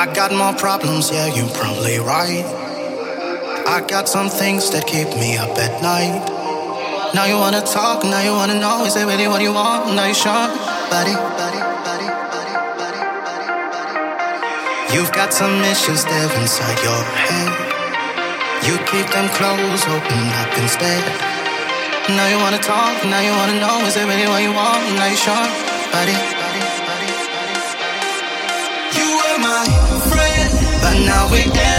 I got more problems, yeah, you're probably right. I got some things that keep me up at night. Now you wanna talk, now you wanna know, is it really what you want? Now you sure, buddy, buddy, buddy, buddy, buddy, buddy, buddy. You've got some issues there inside your head. You keep them closed, open up instead. Now you wanna talk, now you wanna know, is it really what you want? Now you sure, buddy, now we're enemies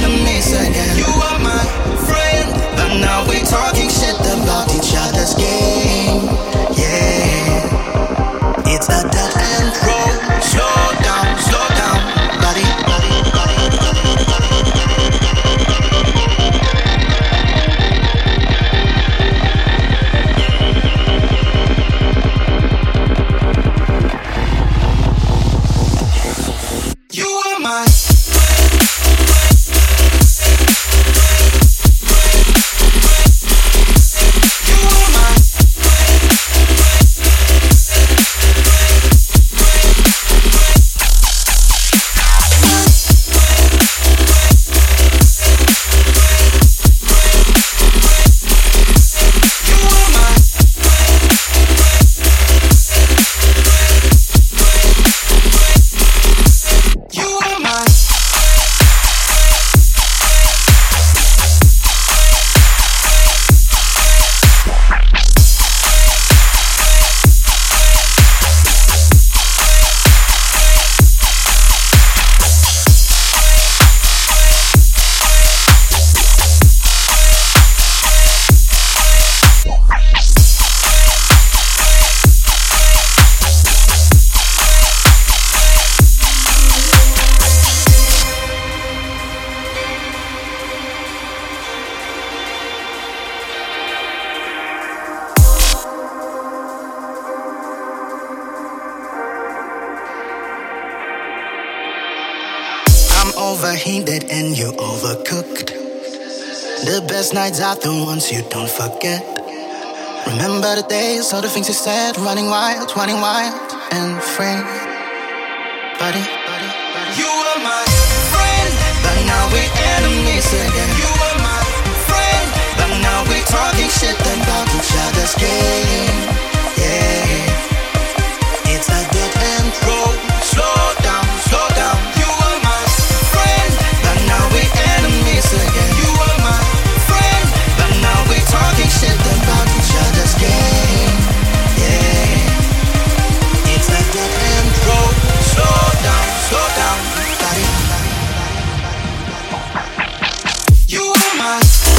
I'm overheated and you overcooked. The best nights are the ones you don't forget. Remember the days, all the things you said, running wild, running wild and free. Buddy, You